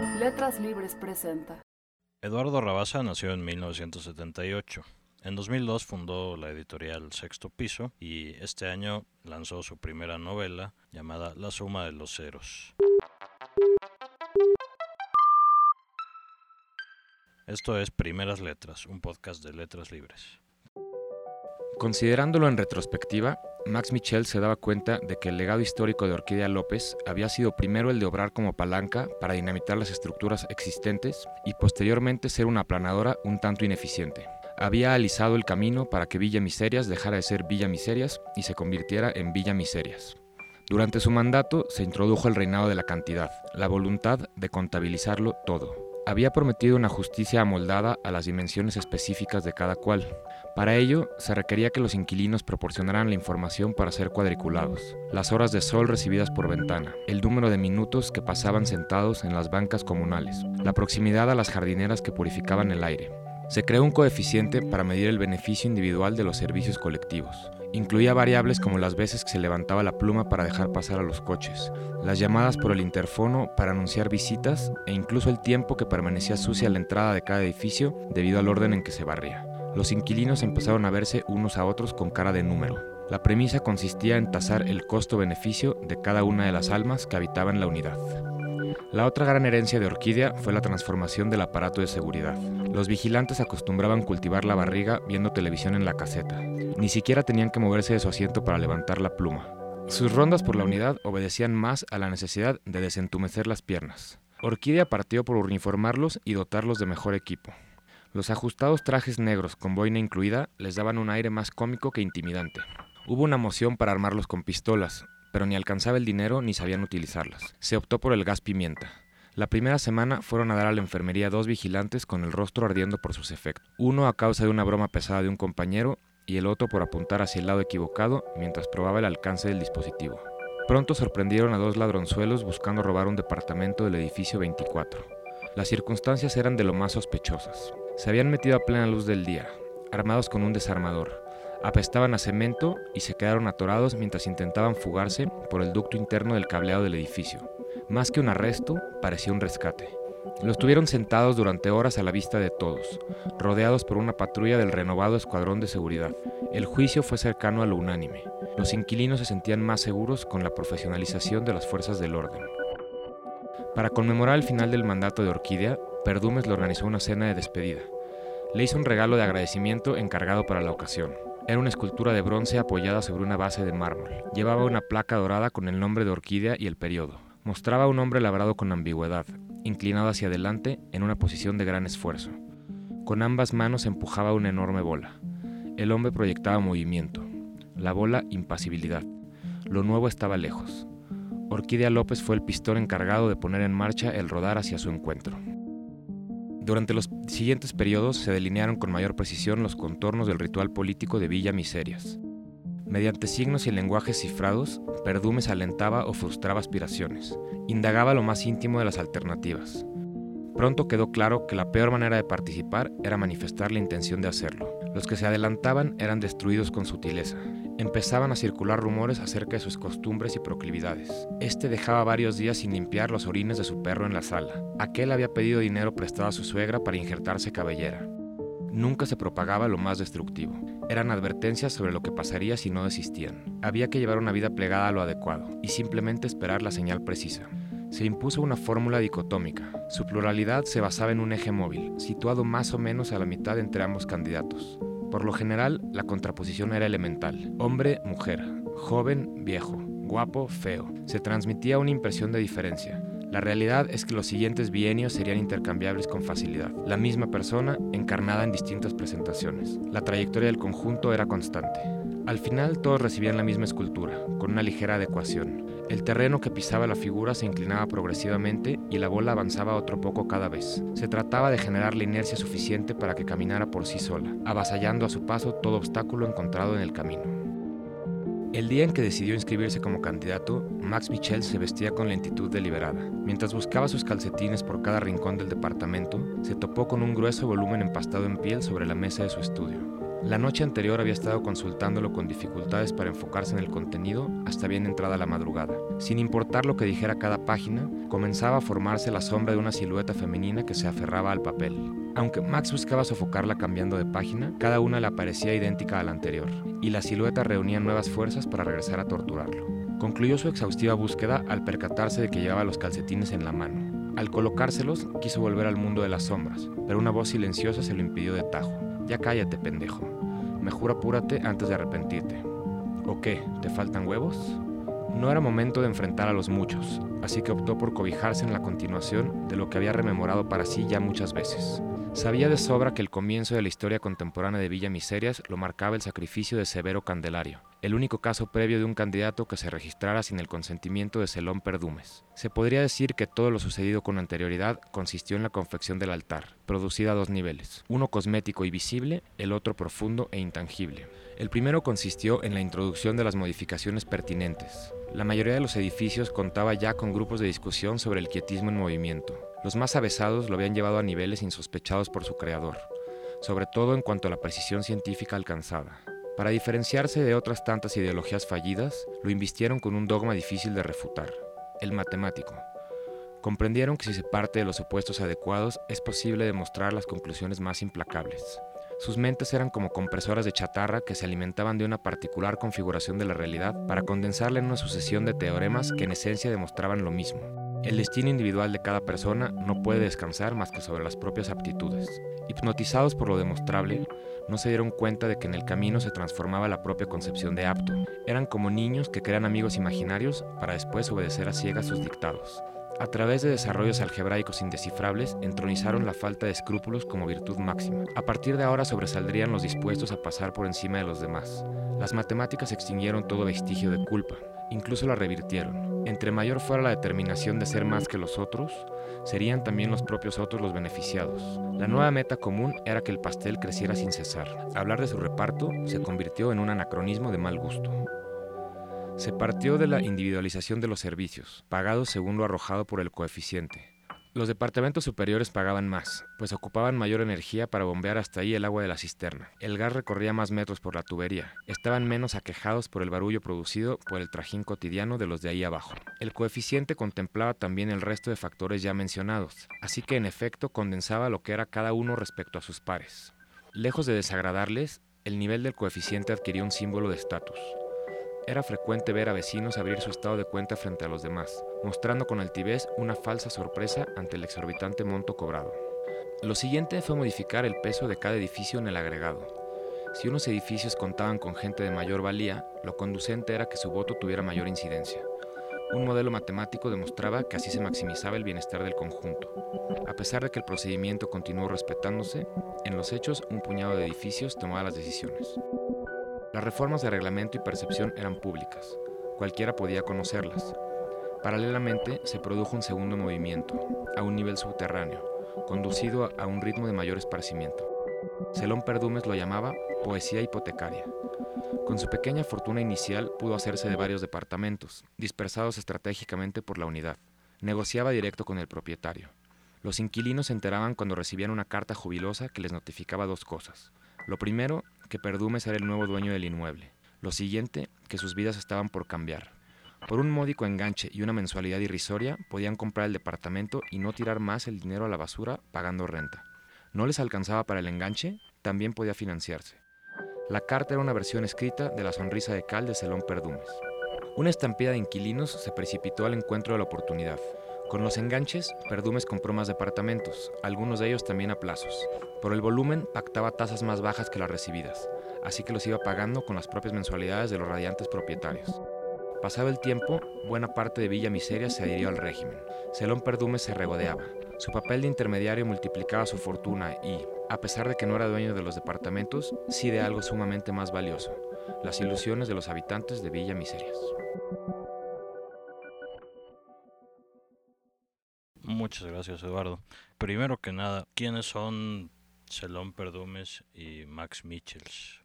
Letras Libres presenta. Eduardo Rabasa nació en 1978. En 2002 fundó la editorial Sexto Piso y este año lanzó su primera novela llamada La suma de los ceros. Esto es Primeras Letras, un podcast de letras libres. Considerándolo en retrospectiva, Max Michel se daba cuenta de que el legado histórico de Orquídea López había sido primero el de obrar como palanca para dinamitar las estructuras existentes y posteriormente ser una aplanadora un tanto ineficiente. Había alisado el camino para que Villa Miserias dejara de ser Villa Miserias y se convirtiera en Villa Miserias. Durante su mandato se introdujo el reinado de la cantidad, la voluntad de contabilizarlo todo había prometido una justicia amoldada a las dimensiones específicas de cada cual. Para ello, se requería que los inquilinos proporcionaran la información para ser cuadriculados, las horas de sol recibidas por ventana, el número de minutos que pasaban sentados en las bancas comunales, la proximidad a las jardineras que purificaban el aire. Se creó un coeficiente para medir el beneficio individual de los servicios colectivos. Incluía variables como las veces que se levantaba la pluma para dejar pasar a los coches, las llamadas por el interfono para anunciar visitas e incluso el tiempo que permanecía sucia la entrada de cada edificio debido al orden en que se barría. Los inquilinos empezaron a verse unos a otros con cara de número. La premisa consistía en tasar el costo-beneficio de cada una de las almas que habitaban la unidad. La otra gran herencia de Orquídea fue la transformación del aparato de seguridad. Los vigilantes acostumbraban cultivar la barriga viendo televisión en la caseta. Ni siquiera tenían que moverse de su asiento para levantar la pluma. Sus rondas por la unidad obedecían más a la necesidad de desentumecer las piernas. Orquídea partió por uniformarlos y dotarlos de mejor equipo. Los ajustados trajes negros con boina incluida les daban un aire más cómico que intimidante. Hubo una moción para armarlos con pistolas, pero ni alcanzaba el dinero ni sabían utilizarlas. Se optó por el gas pimienta. La primera semana fueron a dar a la enfermería dos vigilantes con el rostro ardiendo por sus efectos. Uno a causa de una broma pesada de un compañero y el otro por apuntar hacia el lado equivocado mientras probaba el alcance del dispositivo. Pronto sorprendieron a dos ladronzuelos buscando robar un departamento del edificio 24. Las circunstancias eran de lo más sospechosas. Se habían metido a plena luz del día, armados con un desarmador, apestaban a cemento y se quedaron atorados mientras intentaban fugarse por el ducto interno del cableado del edificio. Más que un arresto, parecía un rescate. Los tuvieron sentados durante horas a la vista de todos, rodeados por una patrulla del renovado escuadrón de seguridad. El juicio fue cercano a lo unánime. Los inquilinos se sentían más seguros con la profesionalización de las fuerzas del orden. Para conmemorar el final del mandato de Orquídea, Perdumes le organizó una cena de despedida. Le hizo un regalo de agradecimiento encargado para la ocasión. Era una escultura de bronce apoyada sobre una base de mármol. Llevaba una placa dorada con el nombre de Orquídea y el periodo. Mostraba a un hombre labrado con ambigüedad, inclinado hacia adelante en una posición de gran esfuerzo. Con ambas manos empujaba una enorme bola. El hombre proyectaba movimiento. La bola, impasibilidad. Lo nuevo estaba lejos. Orquídea López fue el pistón encargado de poner en marcha el rodar hacia su encuentro. Durante los siguientes periodos se delinearon con mayor precisión los contornos del ritual político de Villa Miserias. Mediante signos y lenguajes cifrados, Perdumes alentaba o frustraba aspiraciones, indagaba lo más íntimo de las alternativas. Pronto quedó claro que la peor manera de participar era manifestar la intención de hacerlo. Los que se adelantaban eran destruidos con sutileza, Empezaban a circular rumores acerca de sus costumbres y proclividades. Este dejaba varios días sin limpiar los orines de su perro en la sala. Aquel había pedido dinero prestado a su suegra para injertarse cabellera. Nunca se propagaba lo más destructivo. Eran advertencias sobre lo que pasaría si no desistían. Había que llevar una vida plegada a lo adecuado y simplemente esperar la señal precisa. Se impuso una fórmula dicotómica. Su pluralidad se basaba en un eje móvil, situado más o menos a la mitad entre ambos candidatos. Por lo general, la contraposición era elemental. Hombre-mujer, joven-viejo, guapo-feo. Se transmitía una impresión de diferencia. La realidad es que los siguientes bienios serían intercambiables con facilidad. La misma persona encarnada en distintas presentaciones. La trayectoria del conjunto era constante. Al final todos recibían la misma escultura, con una ligera adecuación. El terreno que pisaba la figura se inclinaba progresivamente y la bola avanzaba otro poco cada vez. Se trataba de generar la inercia suficiente para que caminara por sí sola, avasallando a su paso todo obstáculo encontrado en el camino. El día en que decidió inscribirse como candidato, Max Michel se vestía con lentitud deliberada. Mientras buscaba sus calcetines por cada rincón del departamento, se topó con un grueso volumen empastado en piel sobre la mesa de su estudio. La noche anterior había estado consultándolo con dificultades para enfocarse en el contenido hasta bien entrada la madrugada. Sin importar lo que dijera cada página, comenzaba a formarse la sombra de una silueta femenina que se aferraba al papel. Aunque Max buscaba sofocarla cambiando de página, cada una le parecía idéntica a la anterior, y la silueta reunía nuevas fuerzas para regresar a torturarlo. Concluyó su exhaustiva búsqueda al percatarse de que llevaba los calcetines en la mano. Al colocárselos, quiso volver al mundo de las sombras, pero una voz silenciosa se lo impidió de tajo. Ya cállate, pendejo. Mejor apúrate antes de arrepentirte. ¿O qué? ¿Te faltan huevos? No era momento de enfrentar a los muchos, así que optó por cobijarse en la continuación de lo que había rememorado para sí ya muchas veces. Sabía de sobra que el comienzo de la historia contemporánea de Villa Miserias lo marcaba el sacrificio de Severo Candelario, el único caso previo de un candidato que se registrara sin el consentimiento de Celón Perdumes. Se podría decir que todo lo sucedido con anterioridad consistió en la confección del altar, producida a dos niveles, uno cosmético y visible, el otro profundo e intangible. El primero consistió en la introducción de las modificaciones pertinentes. La mayoría de los edificios contaba ya con grupos de discusión sobre el quietismo en movimiento. Los más avesados lo habían llevado a niveles insospechados por su creador, sobre todo en cuanto a la precisión científica alcanzada. Para diferenciarse de otras tantas ideologías fallidas, lo invistieron con un dogma difícil de refutar, el matemático. Comprendieron que si se parte de los supuestos adecuados es posible demostrar las conclusiones más implacables. Sus mentes eran como compresoras de chatarra que se alimentaban de una particular configuración de la realidad para condensarla en una sucesión de teoremas que en esencia demostraban lo mismo. El destino individual de cada persona no puede descansar más que sobre las propias aptitudes. Hipnotizados por lo demostrable, no se dieron cuenta de que en el camino se transformaba la propia concepción de apto. Eran como niños que crean amigos imaginarios para después obedecer a ciegas sus dictados. A través de desarrollos algebraicos indescifrables, entronizaron la falta de escrúpulos como virtud máxima. A partir de ahora sobresaldrían los dispuestos a pasar por encima de los demás. Las matemáticas extinguieron todo vestigio de culpa, incluso la revirtieron. Entre mayor fuera la determinación de ser más que los otros, serían también los propios otros los beneficiados. La nueva meta común era que el pastel creciera sin cesar. Hablar de su reparto se convirtió en un anacronismo de mal gusto. Se partió de la individualización de los servicios, pagados según lo arrojado por el coeficiente. Los departamentos superiores pagaban más, pues ocupaban mayor energía para bombear hasta ahí el agua de la cisterna. El gas recorría más metros por la tubería. Estaban menos aquejados por el barullo producido por el trajín cotidiano de los de ahí abajo. El coeficiente contemplaba también el resto de factores ya mencionados, así que en efecto condensaba lo que era cada uno respecto a sus pares. Lejos de desagradarles, el nivel del coeficiente adquiría un símbolo de estatus. Era frecuente ver a vecinos abrir su estado de cuenta frente a los demás, mostrando con altivez una falsa sorpresa ante el exorbitante monto cobrado. Lo siguiente fue modificar el peso de cada edificio en el agregado. Si unos edificios contaban con gente de mayor valía, lo conducente era que su voto tuviera mayor incidencia. Un modelo matemático demostraba que así se maximizaba el bienestar del conjunto. A pesar de que el procedimiento continuó respetándose, en los hechos un puñado de edificios tomaba las decisiones. Las reformas de reglamento y percepción eran públicas, cualquiera podía conocerlas. Paralelamente se produjo un segundo movimiento, a un nivel subterráneo, conducido a un ritmo de mayor esparcimiento. Celón Perdumes lo llamaba poesía hipotecaria. Con su pequeña fortuna inicial pudo hacerse de varios departamentos, dispersados estratégicamente por la unidad. Negociaba directo con el propietario. Los inquilinos se enteraban cuando recibían una carta jubilosa que les notificaba dos cosas. Lo primero, que Perdumes era el nuevo dueño del inmueble. Lo siguiente, que sus vidas estaban por cambiar. Por un módico enganche y una mensualidad irrisoria, podían comprar el departamento y no tirar más el dinero a la basura pagando renta. ¿No les alcanzaba para el enganche? También podía financiarse. La carta era una versión escrita de la sonrisa de cal de Celón Perdumes. Una estampida de inquilinos se precipitó al encuentro de la oportunidad. Con los enganches, Perdumes compró más departamentos, algunos de ellos también a plazos. Por el volumen, pactaba tasas más bajas que las recibidas, así que los iba pagando con las propias mensualidades de los radiantes propietarios. Pasado el tiempo, buena parte de Villa Miseria se adhirió al régimen. Celón Perdumes se regodeaba. Su papel de intermediario multiplicaba su fortuna y, a pesar de que no era dueño de los departamentos, sí de algo sumamente más valioso, las ilusiones de los habitantes de Villa Miserias. Muchas gracias, Eduardo. Primero que nada, ¿quiénes son Celón Perdumes y Max Michels?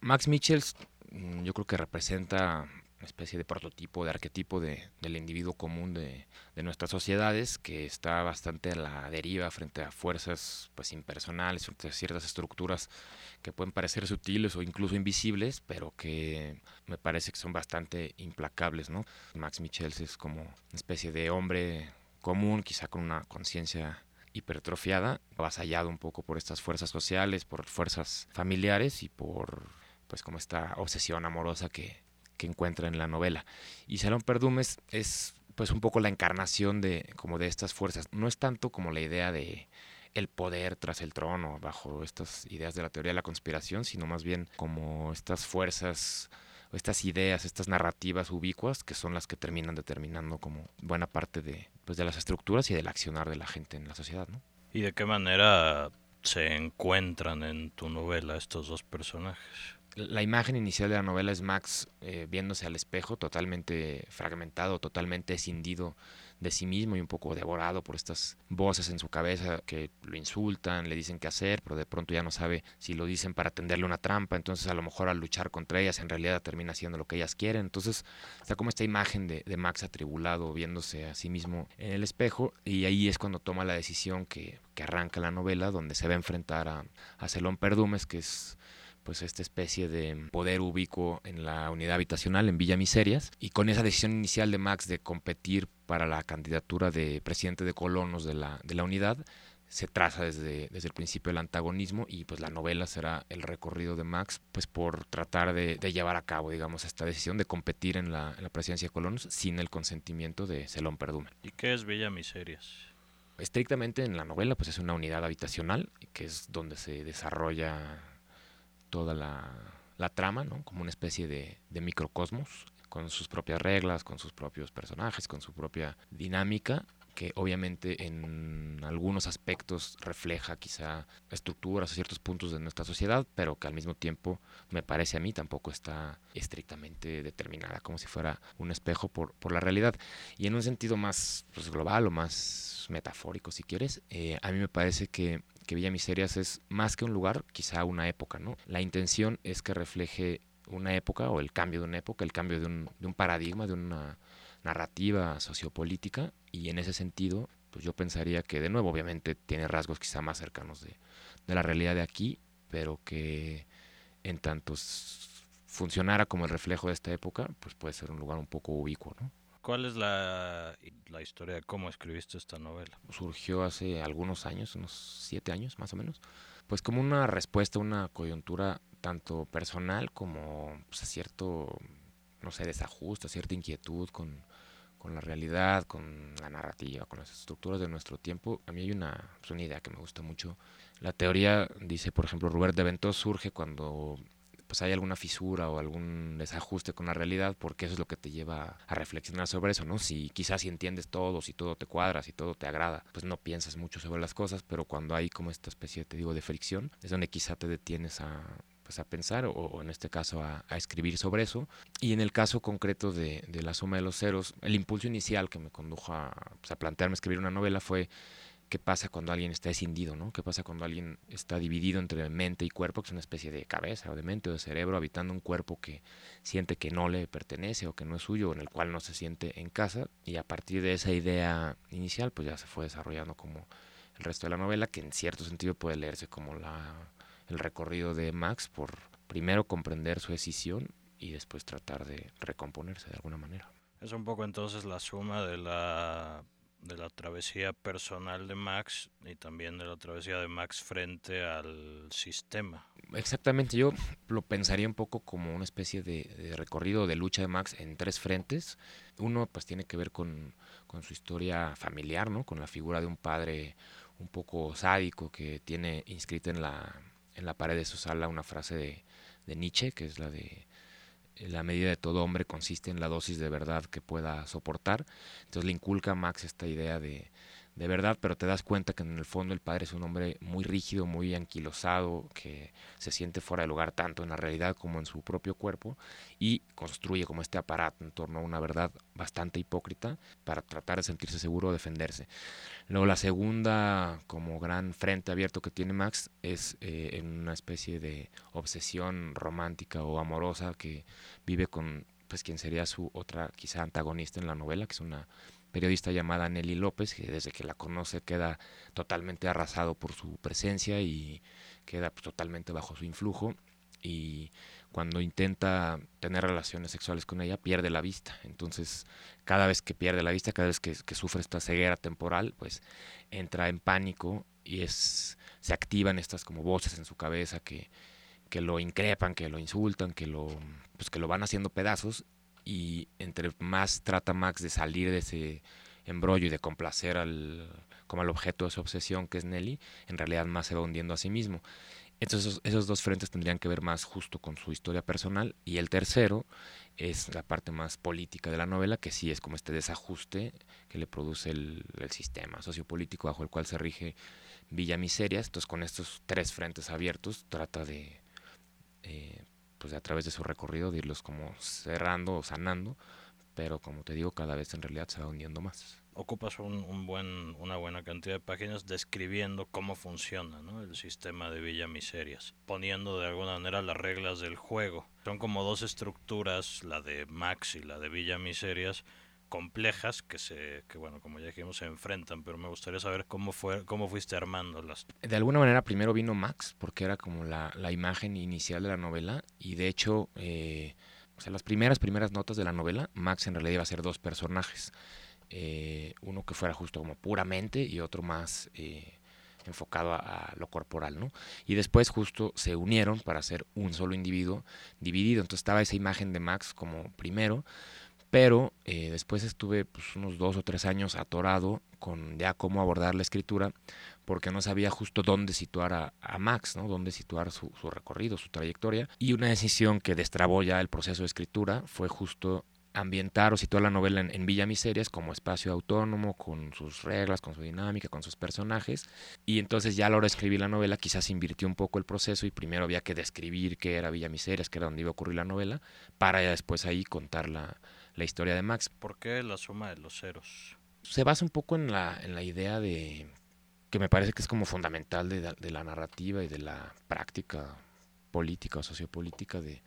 Max Michels mm, yo creo que representa una especie de prototipo, de arquetipo de, del individuo común de, de, nuestras sociedades, que está bastante a la deriva frente a fuerzas pues impersonales, frente a ciertas estructuras que pueden parecer sutiles o incluso invisibles, pero que me parece que son bastante implacables, ¿no? Max Michels es como una especie de hombre común, quizá con una conciencia hipertrofiada, avasallado un poco por estas fuerzas sociales, por fuerzas familiares y por pues como esta obsesión amorosa que, que encuentra en la novela. Y Salón Perdumes es pues un poco la encarnación de como de estas fuerzas. No es tanto como la idea de el poder tras el trono bajo estas ideas de la teoría de la conspiración, sino más bien como estas fuerzas estas ideas, estas narrativas ubicuas que son las que terminan determinando como buena parte de, pues, de las estructuras y del accionar de la gente en la sociedad. ¿no? ¿Y de qué manera se encuentran en tu novela estos dos personajes? La imagen inicial de la novela es Max eh, viéndose al espejo, totalmente fragmentado, totalmente escindido de sí mismo y un poco devorado por estas voces en su cabeza que lo insultan, le dicen qué hacer, pero de pronto ya no sabe si lo dicen para tenderle una trampa, entonces a lo mejor al luchar contra ellas en realidad termina haciendo lo que ellas quieren. Entonces está como esta imagen de, de Max atribulado viéndose a sí mismo en el espejo y ahí es cuando toma la decisión que, que arranca la novela donde se va a enfrentar a, a Celón Perdumes, que es pues esta especie de poder ubicuo en la unidad habitacional en Villa Miserias y con esa decisión inicial de Max de competir para la candidatura de presidente de colonos de la, de la unidad se traza desde, desde el principio el antagonismo y pues la novela será el recorrido de Max pues por tratar de, de llevar a cabo digamos esta decisión de competir en la, en la presidencia de colonos sin el consentimiento de Celón Perdume. ¿Y qué es Villa Miserias? Estrictamente en la novela pues es una unidad habitacional que es donde se desarrolla toda la, la trama, ¿no? Como una especie de, de, microcosmos, con sus propias reglas, con sus propios personajes, con su propia dinámica, que obviamente en algunos aspectos refleja quizá estructuras o ciertos puntos de nuestra sociedad, pero que al mismo tiempo, me parece a mí, tampoco está estrictamente determinada, como si fuera un espejo por, por la realidad. Y en un sentido más pues, global o más metafórico, si quieres, eh, a mí me parece que que Villa Miserias es más que un lugar, quizá una época, ¿no? La intención es que refleje una época o el cambio de una época, el cambio de un, de un paradigma, de una narrativa sociopolítica y en ese sentido, pues yo pensaría que de nuevo obviamente tiene rasgos quizá más cercanos de, de la realidad de aquí, pero que en tanto funcionara como el reflejo de esta época, pues puede ser un lugar un poco ubicuo, ¿no? ¿Cuál es la, la, historia de cómo escribiste esta novela? Surgió hace algunos años, unos siete años más o menos, pues como una respuesta a una coyuntura tanto personal como pues, a cierto, no sé, desajuste, a cierta inquietud con, con la realidad, con la narrativa, con las estructuras de nuestro tiempo. A mí hay una, pues, una idea que me gusta mucho. La teoría, dice por ejemplo Robert de Ventos, surge cuando pues hay alguna fisura o algún desajuste con la realidad, porque eso es lo que te lleva a reflexionar sobre eso, ¿no? Si quizás si entiendes todo, si todo te cuadra, si todo te agrada, pues no piensas mucho sobre las cosas, pero cuando hay como esta especie, te digo, de fricción, es donde quizá te detienes a, pues a pensar o, o, en este caso a, a, escribir sobre eso. Y en el caso concreto de, de, la suma de los ceros, el impulso inicial que me condujo a, pues a plantearme escribir una novela fue qué pasa cuando alguien está escindido, ¿no? ¿Qué pasa cuando alguien está dividido entre mente y cuerpo, que es una especie de cabeza o de mente o de cerebro, habitando un cuerpo que siente que no le pertenece o que no es suyo, o en el cual no se siente en casa, y a partir de esa idea inicial, pues ya se fue desarrollando como el resto de la novela, que en cierto sentido puede leerse como la, el recorrido de Max por primero comprender su decisión y después tratar de recomponerse de alguna manera. Es un poco entonces la suma de la de la travesía personal de Max y también de la travesía de Max frente al sistema. Exactamente, yo lo pensaría un poco como una especie de, de recorrido de lucha de Max en tres frentes. Uno pues tiene que ver con, con, su historia familiar, ¿no? con la figura de un padre un poco sádico que tiene inscrita en la, en la pared de su sala una frase de, de Nietzsche, que es la de la medida de todo hombre consiste en la dosis de verdad que pueda soportar. Entonces le inculca a Max esta idea de, de verdad, pero te das cuenta que en el fondo el padre es un hombre muy rígido, muy anquilosado, que se siente fuera de lugar tanto en la realidad como en su propio cuerpo y construye como este aparato en torno a una verdad bastante hipócrita para tratar de sentirse seguro o defenderse. Luego la segunda como gran frente abierto que tiene Max es eh, en una especie de obsesión romántica o amorosa que vive con pues quien sería su otra quizá antagonista en la novela, que es una periodista llamada Nelly López, que desde que la conoce queda totalmente arrasado por su presencia y queda pues, totalmente bajo su influjo y cuando intenta tener relaciones sexuales con ella pierde la vista. Entonces, cada vez que pierde la vista, cada vez que, que, sufre esta ceguera temporal, pues entra en pánico y es se activan estas como voces en su cabeza que, que lo increpan, que lo insultan, que lo pues que lo van haciendo pedazos y entre más trata Max de salir de ese embrollo y de complacer al como al objeto de su obsesión que es Nelly, en realidad más se va hundiendo a sí mismo. Entonces esos, dos frentes tendrían que ver más justo con su historia personal y el tercero es la parte más política de la novela, que sí es como este desajuste que le produce el, sistema sociopolítico bajo el cual se rige Villa Miserias. Entonces con estos tres frentes abiertos trata de, eh, pues a través de su recorrido, de como cerrando o sanando, pero como te digo, cada vez en realidad se va hundiendo más ocupas un, buen, una buena cantidad de páginas describiendo cómo funciona el sistema de Villa Miserias, poniendo de alguna manera las reglas del juego. Son como dos estructuras, la de Max y la de Villa Miserias, complejas que se que bueno como ya dijimos se enfrentan pero me gustaría saber cómo fue cómo fuiste armándolas de alguna manera primero vino Max porque era como la, la imagen inicial de la novela y de hecho eh, o sea las primeras primeras notas de la novela Max en realidad iba a ser dos personajes eh, uno que fuera justo como puramente y otro más eh, enfocado a, lo corporal, ¿no? Y después justo se unieron para hacer un solo individuo dividido. Entonces estaba esa imagen de Max como primero, pero eh, después estuve pues, unos dos o tres años atorado con ya cómo abordar la escritura, porque no sabía justo dónde situar a, Max, ¿no? Dónde situar su, recorrido, su trayectoria. Y una decisión que destrabó ya el proceso de escritura fue justo ambientar o situar la novela en, Villa Miserias como espacio autónomo, con sus reglas, con su dinámica, con sus personajes. Y entonces ya a la hora de escribir la novela quizás invirtió un poco el proceso y primero había que describir qué era Villa Miserias, que era donde iba a ocurrir la novela, para ya después ahí contar la, historia de Max. ¿Por qué la suma de los ceros? Se basa un poco en la, en la idea de que me parece que es como fundamental de, de la narrativa y de la práctica política o sociopolítica de,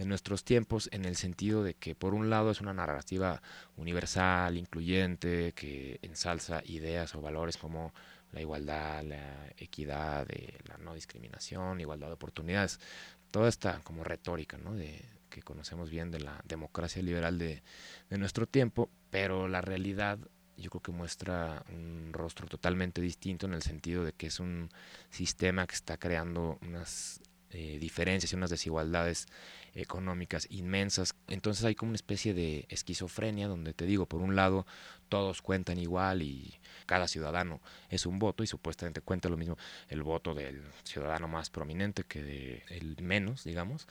de nuestros tiempos en el sentido de que por un lado es una narrativa universal, incluyente, que ensalza ideas o valores como la igualdad, la equidad, eh, la no discriminación, igualdad de oportunidades, toda esta como retórica ¿no? de, que conocemos bien de la democracia liberal de, de nuestro tiempo, pero la realidad yo creo que muestra un rostro totalmente distinto en el sentido de que es un sistema que está creando unas eh, diferencias y unas desigualdades económicas inmensas. Entonces hay como una especie de esquizofrenia donde te digo, por un lado, todos cuentan igual y cada ciudadano es un voto y supuestamente cuenta lo mismo el voto del ciudadano más prominente que de el menos, digamos.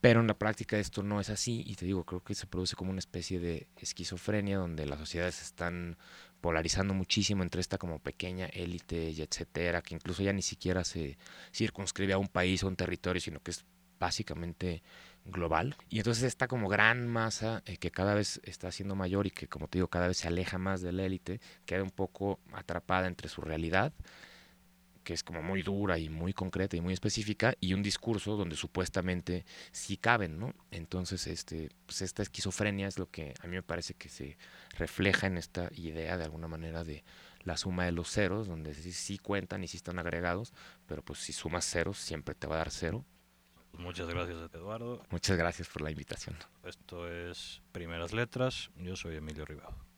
Pero en la práctica esto no es así y te digo, creo que se produce como una especie de esquizofrenia donde las sociedades están polarizando muchísimo entre esta como pequeña élite y etcétera, que incluso ya ni siquiera se circunscribe a un país o un territorio, sino que es básicamente global. Y entonces esta como gran masa eh, que cada vez está siendo mayor y que como te digo cada vez se aleja más de la élite, queda un poco atrapada entre su realidad, que es como muy dura y muy concreta y muy específica, y un discurso donde supuestamente sí caben, ¿no? Entonces, este, pues esta esquizofrenia es lo que a mí me parece que se refleja en esta idea de alguna manera de la suma de los ceros, donde sí, sí cuentan y sí están agregados, pero pues si sumas ceros siempre te va a dar cero Muchas gracias, Eduardo. Muchas gracias por la invitación. Esto es Primeras Letras. Yo soy Emilio Ribado.